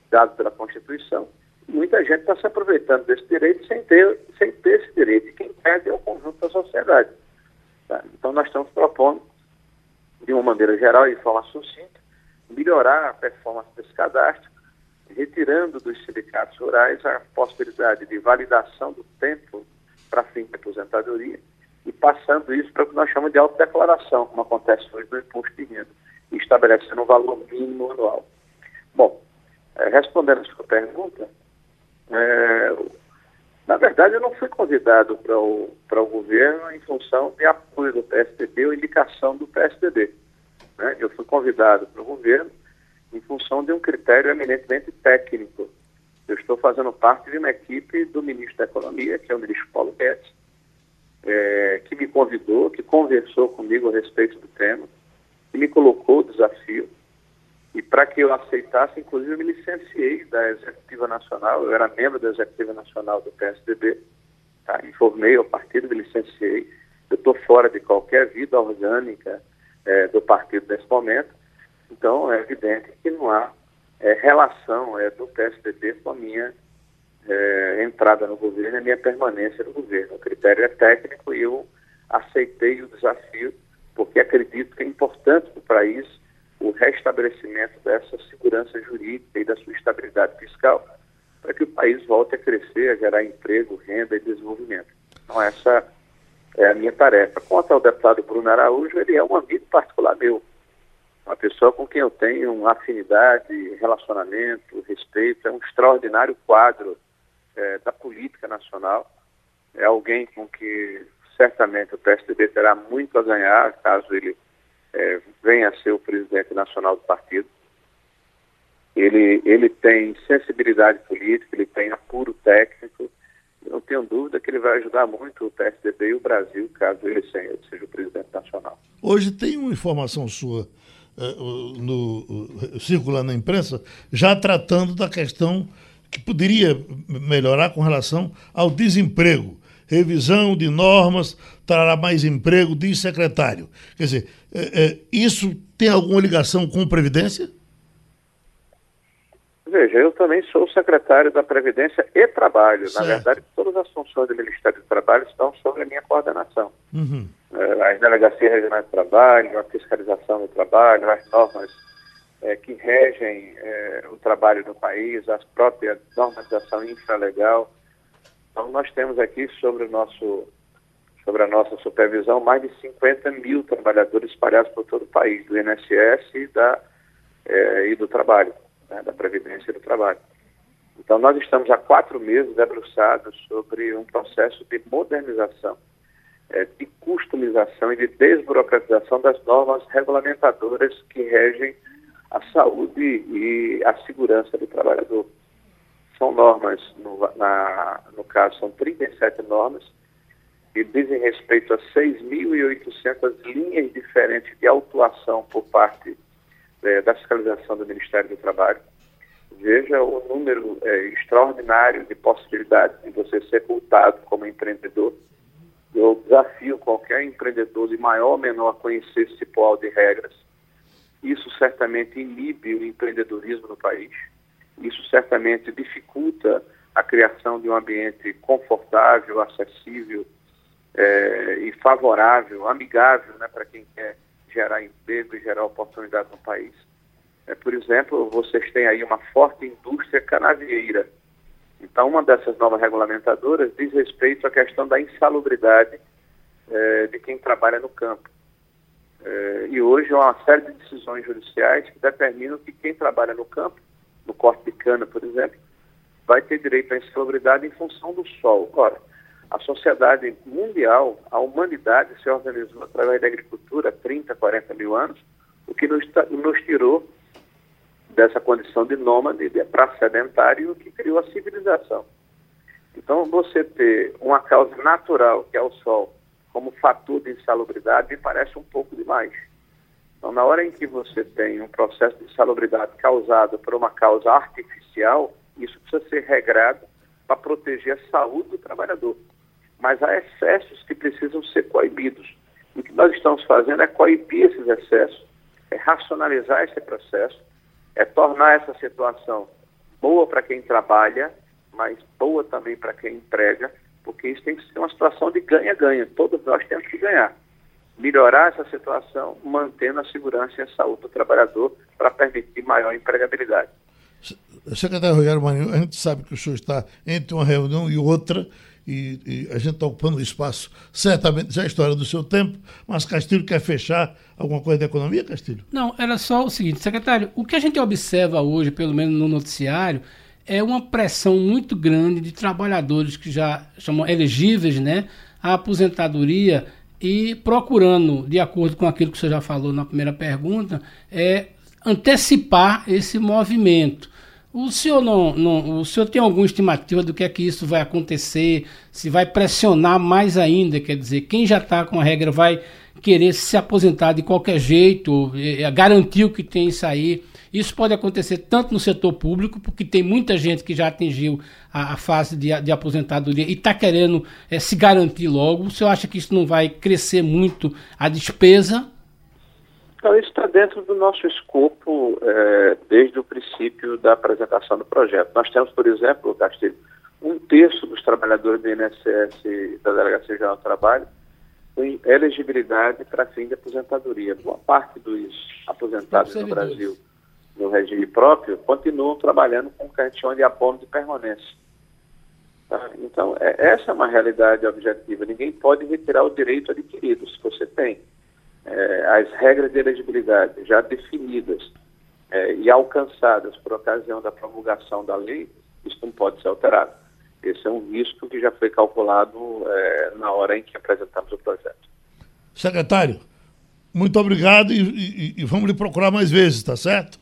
dado pela Constituição, muita gente está se aproveitando desse direito sem ter, sem ter esse direito. E quem perde é o conjunto da sociedade. Tá? Então, nós estamos propondo, de uma maneira geral e de forma sucinta, melhorar a performance desse cadastro, retirando dos sindicatos rurais a possibilidade de validação do tempo para fim de aposentadoria e passando isso para o que nós chamamos de autodeclaração, como acontece hoje no imposto de renda, estabelecendo um valor mínimo anual. Bom, eh, respondendo a sua pergunta, é, na verdade, eu não fui convidado para o, o governo em função de apoio do PSDB ou indicação do PSDB. Né? Eu fui convidado para o governo em função de um critério eminentemente técnico. Eu estou fazendo parte de uma equipe do ministro da Economia, que é o ministro Paulo Guedes, é, que me convidou, que conversou comigo a respeito do tema, que me colocou o desafio e para que eu aceitasse, inclusive, eu me licenciei da Executiva Nacional, eu era membro da Executiva Nacional do PSDB, tá? informei ao partido, me licenciei. Eu estou fora de qualquer vida orgânica é, do partido nesse momento, então é evidente que não há é, relação é, do PSDB com a minha é, entrada no governo a minha permanência no governo. O critério é técnico e eu aceitei o desafio porque acredito que é importante para o país o restabelecimento dessa segurança jurídica e da sua estabilidade fiscal, para que o país volte a crescer, a gerar emprego, renda e desenvolvimento. Então, essa é a minha tarefa. Quanto ao deputado Bruno Araújo, ele é um amigo particular meu, uma pessoa com quem eu tenho uma afinidade, relacionamento, respeito, é um extraordinário quadro é, da política nacional, é alguém com que certamente o PSDB terá muito a ganhar caso ele é, venha a ser o presidente nacional do partido. Ele, ele tem sensibilidade política, ele tem apuro técnico não tenho dúvida que ele vai ajudar muito o PSDB e o Brasil, caso ele seja o presidente nacional. Hoje tem uma informação sua uh, no, uh, circulando na imprensa, já tratando da questão que poderia melhorar com relação ao desemprego. Revisão de normas trará mais emprego, diz secretário. Quer dizer, uh, isso tem alguma ligação com Previdência? Veja, eu também sou secretário da Previdência e Trabalho. Certo. Na verdade, todas as funções do Ministério do Trabalho estão sob a minha coordenação. Uhum. É, as delegacias regionais de trabalho, a fiscalização do trabalho, as normas é, que regem é, o trabalho no país, as próprias normas de ação infralegal. Então, nós temos aqui sobre, o nosso, sobre a nossa supervisão mais de 50 mil trabalhadores espalhados por todo o país, do INSS e, da, é, e do trabalho né, da Previdência do Trabalho. Então, nós estamos há quatro meses debruçados sobre um processo de modernização, é, de customização e de desburocratização das normas regulamentadoras que regem a saúde e a segurança do trabalhador. São normas, no, na, no caso, são 37 normas, e dizem respeito a 6.800 linhas diferentes de autuação por parte é, da fiscalização do Ministério do Trabalho. Veja o número é, extraordinário de possibilidades de você ser multado como empreendedor. Eu desafio qualquer empreendedor de maior ou menor a conhecer esse polo de regras. Isso certamente inibe o empreendedorismo no país. Isso certamente dificulta a criação de um ambiente confortável, acessível é, e favorável, amigável né, para quem quer gerar emprego e gerar oportunidade no país. É, por exemplo, vocês têm aí uma forte indústria canavieira. Então, uma dessas novas regulamentadoras diz respeito à questão da insalubridade é, de quem trabalha no campo. É, e hoje há uma série de decisões judiciais que determinam que quem trabalha no campo, no corte de cana, por exemplo, vai ter direito à insalubridade em função do sol. Ora, a sociedade mundial, a humanidade se organizou através da agricultura há 30, 40 mil anos, o que nos, nos tirou dessa condição de nômade para sedentário que criou a civilização. Então, você ter uma causa natural, que é o sol, como fator de insalubridade, me parece um pouco demais. Então, na hora em que você tem um processo de insalubridade causado por uma causa artificial, isso precisa ser regrado para proteger a saúde do trabalhador mas há excessos que precisam ser coibidos. O que nós estamos fazendo é coibir esses excessos, é racionalizar esse processo, é tornar essa situação boa para quem trabalha, mas boa também para quem emprega, porque isso tem que ser uma situação de ganha-ganha. Todos nós temos que ganhar. Melhorar essa situação, mantendo a segurança e a saúde do trabalhador para permitir maior empregabilidade. Secretário Rogério Marinho, a gente sabe que o senhor está entre uma reunião e outra e, e a gente está ocupando o espaço, certamente já é a história do seu tempo, mas Castilho quer fechar alguma coisa da economia, Castilho? Não, era só o seguinte, secretário, o que a gente observa hoje, pelo menos no noticiário, é uma pressão muito grande de trabalhadores que já chamam elegíveis né, à aposentadoria e procurando, de acordo com aquilo que você já falou na primeira pergunta, é antecipar esse movimento. O senhor não, não, o senhor tem alguma estimativa do que é que isso vai acontecer? Se vai pressionar mais ainda, quer dizer, quem já está com a regra vai querer se aposentar de qualquer jeito, é, garantir que tem isso aí. Isso pode acontecer tanto no setor público, porque tem muita gente que já atingiu a, a fase de, de, aposentadoria e está querendo é, se garantir logo. O senhor acha que isso não vai crescer muito a despesa então, isso está dentro do nosso escopo é, desde o princípio da apresentação do projeto. Nós temos, por exemplo, Castilho, um terço dos trabalhadores do INSS da Delegacia Geral do Trabalho com elegibilidade para fim de aposentadoria. Boa parte dos aposentados no Brasil no regime próprio continuam trabalhando com o que a gente chama de abono de permanência. Tá? Então, é, essa é uma realidade objetiva. Ninguém pode retirar o direito adquirido. Se você tem é, as regras de elegibilidade já definidas é, e alcançadas por ocasião da promulgação da lei, isso não pode ser alterado. Esse é um risco que já foi calculado é, na hora em que apresentamos o projeto. Secretário, muito obrigado e, e, e vamos lhe procurar mais vezes, tá certo?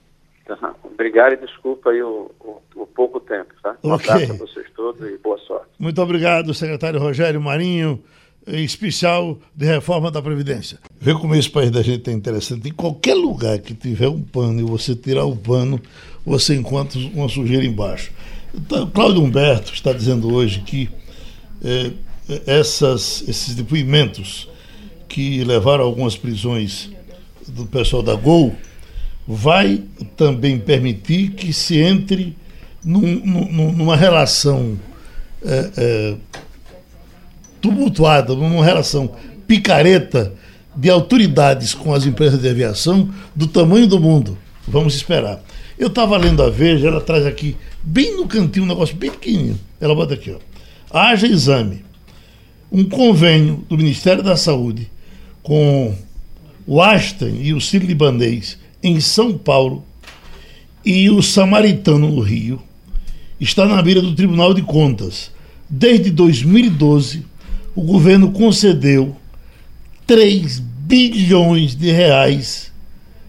Uhum. Obrigado e desculpa aí o, o, o pouco tempo, tá? Um okay. abraço a vocês todos e boa sorte. Muito obrigado, secretário Rogério Marinho, especial de reforma da Previdência. Vê como esse país da gente é interessante. Em qualquer lugar que tiver um pano e você tirar o pano, você encontra uma sujeira embaixo. Então, Cláudio Humberto está dizendo hoje que é, essas, esses depoimentos que levaram a algumas prisões do pessoal da Gol vai também permitir que se entre num, num, numa relação é, é, tumultuada, numa relação picareta de autoridades com as empresas de aviação do tamanho do mundo. Vamos esperar. Eu estava lendo a Veja, ela traz aqui, bem no cantinho, um negócio bem pequenininho. Ela bota aqui, ó. Haja exame. Um convênio do Ministério da Saúde com o Aston e o Ciro Libanês em São Paulo e o Samaritano no Rio está na beira do Tribunal de Contas. Desde 2012, o governo concedeu 3 bilhões de reais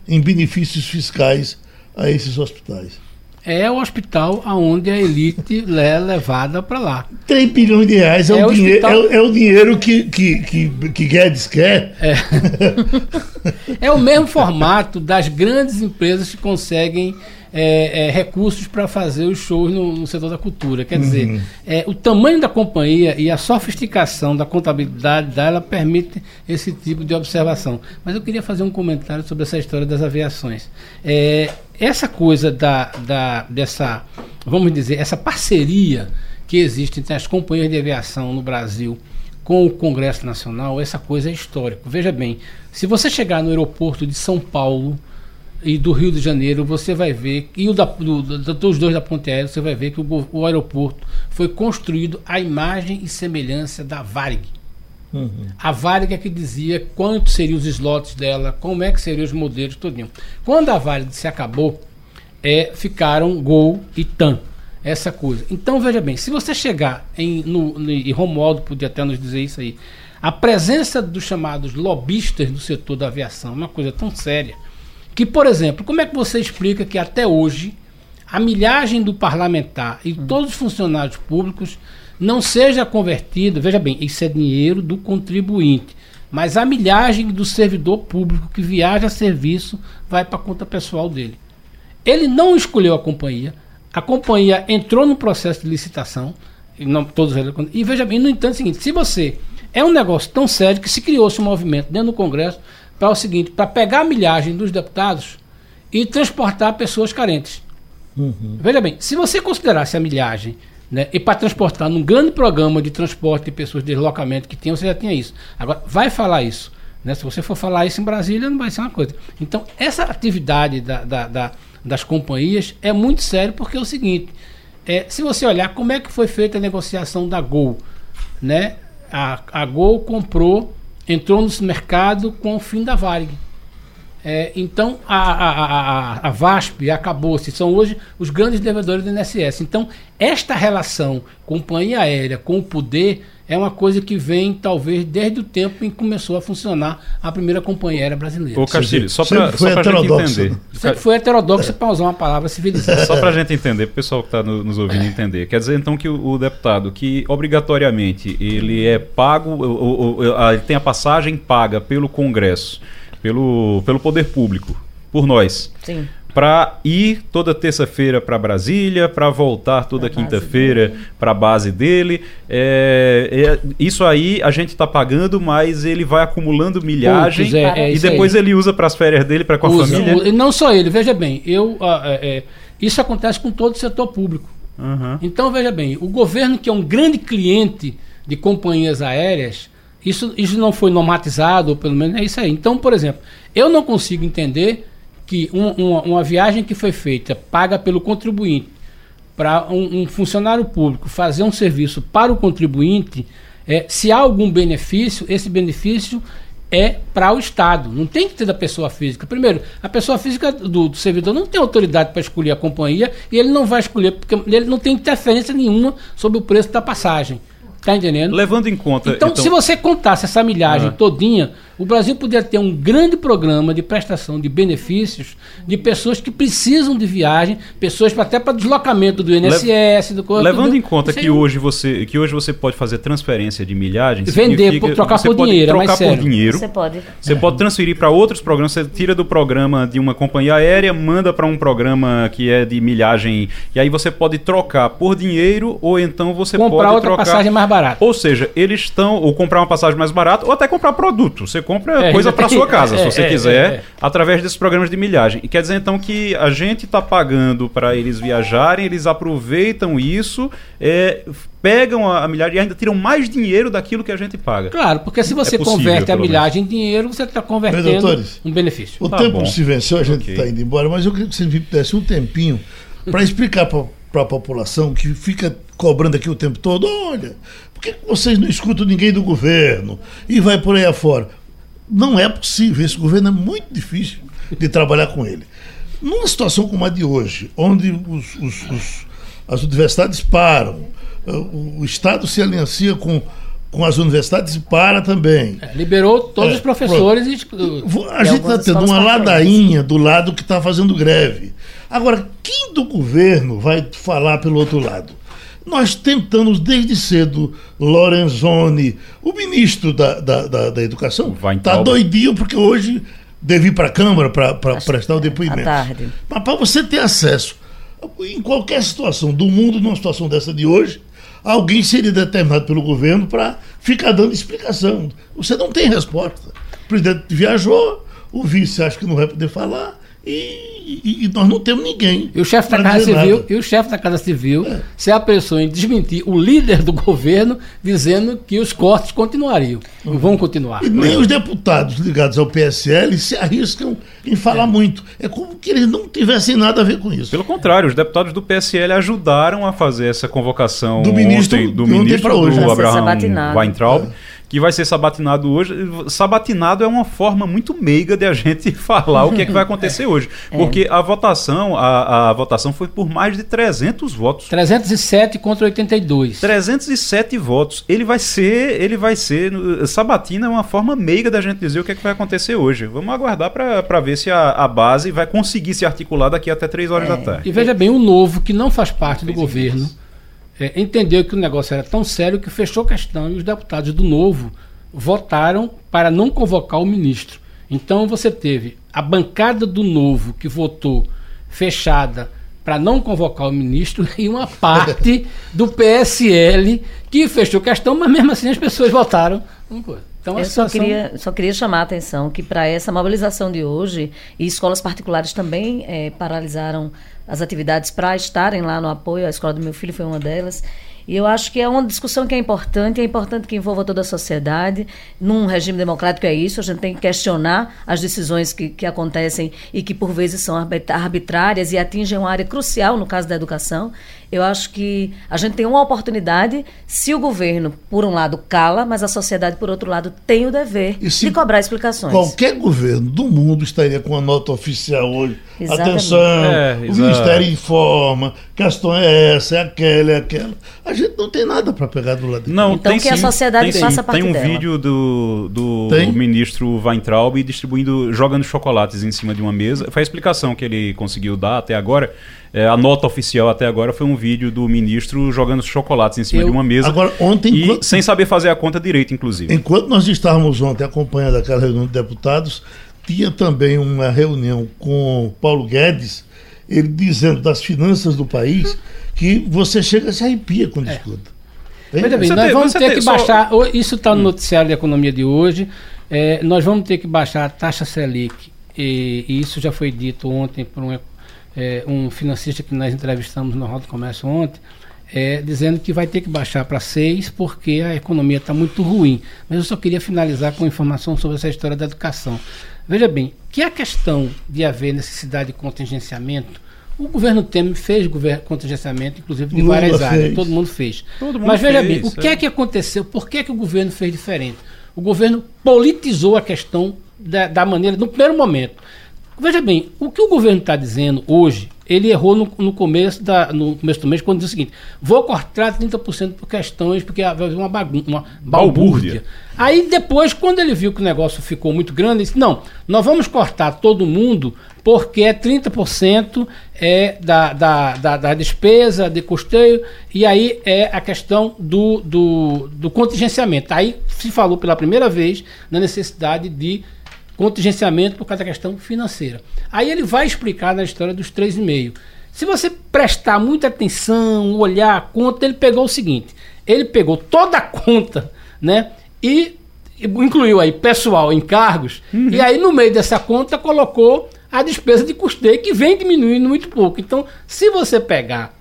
em benefícios fiscais a esses hospitais. É o hospital aonde a elite (laughs) é levada para lá. 3 bilhões de reais é, é, o, dinheiro, é, é, o dinheiro que, que, que, que Guedes quer. É. (laughs) é o mesmo formato das grandes empresas que conseguem é, é, recursos para fazer os shows no, no, setor da cultura. Quer dizer, uhum. é, o tamanho da companhia e a sofisticação da contabilidade dela permite esse tipo de observação. Mas eu queria fazer um comentário sobre essa história das aviações. É, essa coisa da, da, dessa, vamos dizer, essa parceria que existe entre as companhias de aviação no Brasil com o Congresso Nacional, essa coisa é histórica. Veja bem, se você chegar no aeroporto de São Paulo, e do Rio de Janeiro, você vai ver, e o da, do, do, dos dois da Ponte Aérea, você vai ver que o, o aeroporto foi construído à imagem e semelhança da Varig. Uhum. A Varig é que dizia quantos seriam os slots dela, como é que seriam os modelos, tudinho. Quando a Varig se acabou, é, ficaram Gol e TAM, essa coisa. Então veja bem, se você chegar em, no, no, e Romualdo podia até nos dizer isso aí, a presença dos chamados lobistas do setor da aviação é uma coisa tão séria que, por exemplo, como é que você explica que até hoje a milhagem do parlamentar e todos os funcionários públicos não seja convertida, veja bem, isso é dinheiro do contribuinte, mas a milhagem do servidor público que viaja a serviço vai para a conta pessoal dele. Ele não escolheu a companhia, a companhia entrou no processo de licitação, e, não, todos, e veja bem, no entanto, é o seguinte: se você é um negócio tão sério que se criou-se um movimento dentro do Congresso para o seguinte, para pegar a milhagem dos deputados e transportar pessoas carentes. Uhum. Veja bem, se você considerasse a milhagem né, e para transportar num grande programa de transporte de pessoas de deslocamento que tinha, você já tinha isso. Agora, vai falar isso. Né? Se você for falar isso em Brasília, não vai ser uma coisa. Então, essa atividade da, da, da, das companhias é muito sério porque é o seguinte: é, se você olhar como é que foi feita a negociação da Gol, né? A, a Gol comprou entrou no mercado com o fim da Varig. É, então a, a, a, a VASP acabou-se, são hoje os grandes devedores do INSS. Então, esta relação companhia aérea com o poder é uma coisa que vem, talvez, desde o tempo em que começou a funcionar a primeira companhia aérea brasileira. Ô, Castilho, só para a gente entender. Sempre foi heterodoxo para usar uma palavra civilizada. Só para a gente entender, para o pessoal que está no, nos ouvindo entender. Quer dizer, então, que o, o, deputado, que obrigatoriamente ele é pago, ou, ou, ele tem a passagem paga pelo Congresso, pelo, pelo poder público, por nós. Sim para ir toda terça-feira para Brasília, para voltar toda quinta-feira para a base dele. É, é, isso aí a gente está pagando, mas ele vai acumulando milhagem Puts, é, é e depois aí. ele usa para as férias dele, para com a usa, família. E não só ele, veja bem, eu, é, é, isso acontece com todo o setor público. Uhum. Então, veja bem, o governo, que é um grande cliente de companhias aéreas, isso, isso não foi normatizado, ou pelo menos é isso aí. Então, por exemplo, eu não consigo entender que um, uma, uma viagem que foi feita, paga pelo contribuinte, para um, um, funcionário público fazer um serviço para o contribuinte, é, se há algum benefício, esse benefício é para o Estado, não tem que ter da pessoa física. Primeiro, a pessoa física do, do servidor não tem autoridade para escolher a companhia e ele não vai escolher, porque ele não tem interferência nenhuma sobre o preço da passagem. Tá entendendo? Levando em conta. Então, então... se você contasse essa milhagem ah. todinha, O Brasil poderia ter um grande programa de prestação de benefícios de pessoas que precisam de viagem, pessoas até para deslocamento do INSS, do corpo. Levando do... em conta que hoje, você, que hoje você pode fazer transferência de milhagem, vender, por, trocar por dinheiro, trocar é por dinheiro. Você pode. Você pode transferir para outros programas, você tira do programa de uma companhia aérea, manda para um programa que é de milhagem, e aí você pode trocar por dinheiro ou então você comprar pode outra trocar passagem mais barata. Ou seja, eles estão ou comprar uma passagem mais barata ou até comprar produto. Você compra é, coisa para sua casa, é, se você é, quiser, é, é. através desses programas de milhagem. E quer dizer então que a gente está pagando para eles viajarem, eles aproveitam isso, é, pegam a, a, milhagem e ainda tiram mais dinheiro daquilo que a gente paga. Claro, porque se você possível, converte a milhagem em dinheiro, você está convertendo doutores, um benefício. O tá tempo bom. se venceu, a gente está okay. indo embora, mas eu queria que você me desse um tempinho para explicar para a população que fica cobrando aqui o tempo todo, olha, por que vocês não escutam ninguém do governo e vai por aí afora? Não é possível, esse governo é muito difícil de trabalhar com ele. Numa situação como a de hoje, onde os, os, os, as universidades param, o, o Estado se aliancia com com as universidades e para também. É, liberou todos é, os professores. E, a gente está tendo uma ladainha do lado que está fazendo greve. Agora, quem do governo vai falar pelo outro lado? Nós tentamos desde cedo, Lorenzoni, o ministro da, da, da, da Educação, está doidinho porque hoje deve ir para a Câmara para prestar o depoimento. tarde. Mas para você ter acesso, em qualquer situação do mundo, numa situação dessa de hoje, alguém seria determinado pelo governo para ficar dando explicação. Você não tem resposta. O presidente viajou, o vice acha que não vai poder falar, e, e, e, nós não temos ninguém. E o chefe da Casa Civil, e o chefe da Casa Civil é. se apressou em desmentir o líder do (laughs) governo, dizendo que os cortes continuariam. Uhum. Vão continuar. E nem os deputados ligados ao PSL se arriscam em falar é. muito. É como que eles não tivessem nada a ver com isso. Pelo contrário, os deputados do PSL ajudaram a fazer essa convocação do ministro, ontem, do ministro hoje. do Abraham Weintraub. É que vai ser sabatinado hoje. Sabatinado é uma forma muito meiga de a gente (laughs) falar o que é que vai acontecer (laughs) hoje. É. Porque a votação, a, a votação foi por mais de 300 votos. 307 contra 82. 307 votos. Ele vai ser, ele vai ser, sabatina é uma forma meiga da gente dizer o que é que vai acontecer hoje. Vamos aguardar para ver se a, a, base vai conseguir se articular daqui até 3 horas é. da tarde. E veja bem, o novo, que não faz parte do governo, é, entendeu que o negócio era tão sério que fechou questão e os deputados do Novo votaram para não convocar o ministro. Então você teve a bancada do Novo que votou fechada para não convocar o ministro (laughs) e uma parte (laughs) do PSL que fechou questão, mas mesmo assim as pessoas votaram. Então, Eu situação... só, queria, só queria chamar a atenção que para essa mobilização de hoje, e escolas particulares também é, paralisaram as atividades para estarem lá no apoio. A escola do meu filho foi uma delas. E eu acho que é uma discussão que é importante, é importante que envolva toda a sociedade. Num regime democrático é isso, a gente tem que questionar as decisões que, que acontecem e que por vezes são arbitrárias e atingem uma área crucial no caso da educação. Eu acho que a gente tem uma oportunidade se o governo, por um lado, cala, mas a sociedade, por outro lado, tem o dever de cobrar explicações. Qualquer governo do mundo estaria com a nota oficial hoje. Exatamente. Atenção, é, o Ministério informa, questão é essa, é aquela, é aquela. A gente não tem nada para pegar do lado de Não, então tem que sim, a sociedade tem, faça parte Tem um dela. vídeo do, do ministro Weintraub distribuindo, jogando chocolates em cima de uma mesa. Foi a explicação que ele conseguiu dar até agora. É, a nota oficial até agora foi um vídeo do ministro jogando chocolates em cima eu, de uma mesa. Agora, ontem. E enquanto, sem saber fazer a conta direito, inclusive. Enquanto nós estávamos ontem acompanhando aquela reunião de deputados, tinha também uma reunião com Paulo Guedes, ele dizendo das finanças do país, que você chega a se arrepia quando é. escuta. Veja bem, nós vamos ter que só... baixar. Isso está no noticiário de economia de hoje. É, nós vamos ter que baixar a taxa Selic. E, e isso já foi dito ontem por um é, um financista que nós entrevistamos no Roda do Comércio ontem, é, dizendo que vai ter que baixar para 6 porque a economia está muito ruim. Mas eu só queria finalizar com informação sobre essa história da educação. Veja bem, que a questão de haver necessidade de contingenciamento, o governo Temer fez contingenciamento, inclusive de Lula várias fez. áreas, todo mundo fez. Todo mundo Mas veja fez, bem, o que é. é que aconteceu? Por que, que o governo fez diferente? O governo politizou a questão da, da maneira, no primeiro momento. Veja bem, o que o governo está dizendo hoje, ele errou no, no, começo da, no começo do mês, quando disse o seguinte: vou cortar 30% por questões, porque vai haver uma bagunça, uma balbúrdia. Aí depois, quando ele viu que o negócio ficou muito grande, ele disse: não, nós vamos cortar todo mundo, porque é 30% é da, da, da, da, despesa, de custeio, e aí é a questão do, do, do contingenciamento. Aí se falou pela primeira vez na necessidade de contingenciamento por causa da questão financeira. Aí ele vai explicar na história dos 3,5. Se você prestar muita atenção, olhar a conta, ele pegou o seguinte: ele pegou toda a conta, né? E incluiu aí pessoal, encargos, uhum. e aí no meio dessa conta colocou a despesa de custeio, que vem diminuindo muito pouco. Então, se você pegar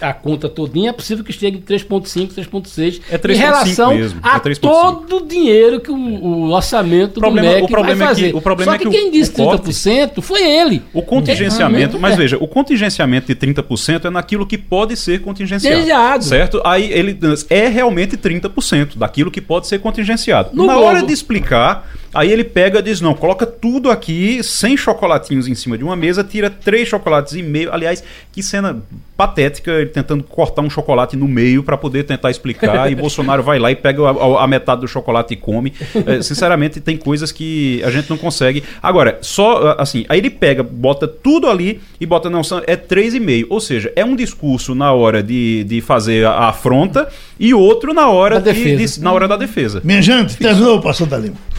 a conta todinha, é possível que chegue em 3,5, 3,6 é em relação mesmo, é a todo o dinheiro que o, o orçamento problema, do MEC o problema vai fazer. É que, o problema Só que, é que quem disse 30% corte, foi ele. O contingenciamento, mas é. veja, o contingenciamento de 30% é naquilo que pode ser contingenciado. Exato. Certo? Aí ele é realmente 30% daquilo que pode ser contingenciado. No Na hora de explicar, aí ele pega e diz, não, coloca tudo aqui, sem chocolatinhos em cima de uma mesa, tira três chocolates e meio. Aliás, que cena patética, ele tentando cortar um chocolate no meio para poder tentar explicar, e (laughs) Bolsonaro vai lá e pega a, a metade do chocolate e come. É, (laughs) sinceramente, tem coisas que a gente não consegue. Agora, só assim, aí ele pega, bota tudo ali e bota, não, é 3,5. Ou seja, é um discurso na hora de, de fazer a afronta e outro na hora, de, de, na hora da defesa. Minha gente, terminou o Passando a Limpo.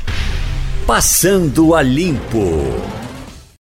Passando a Limpo.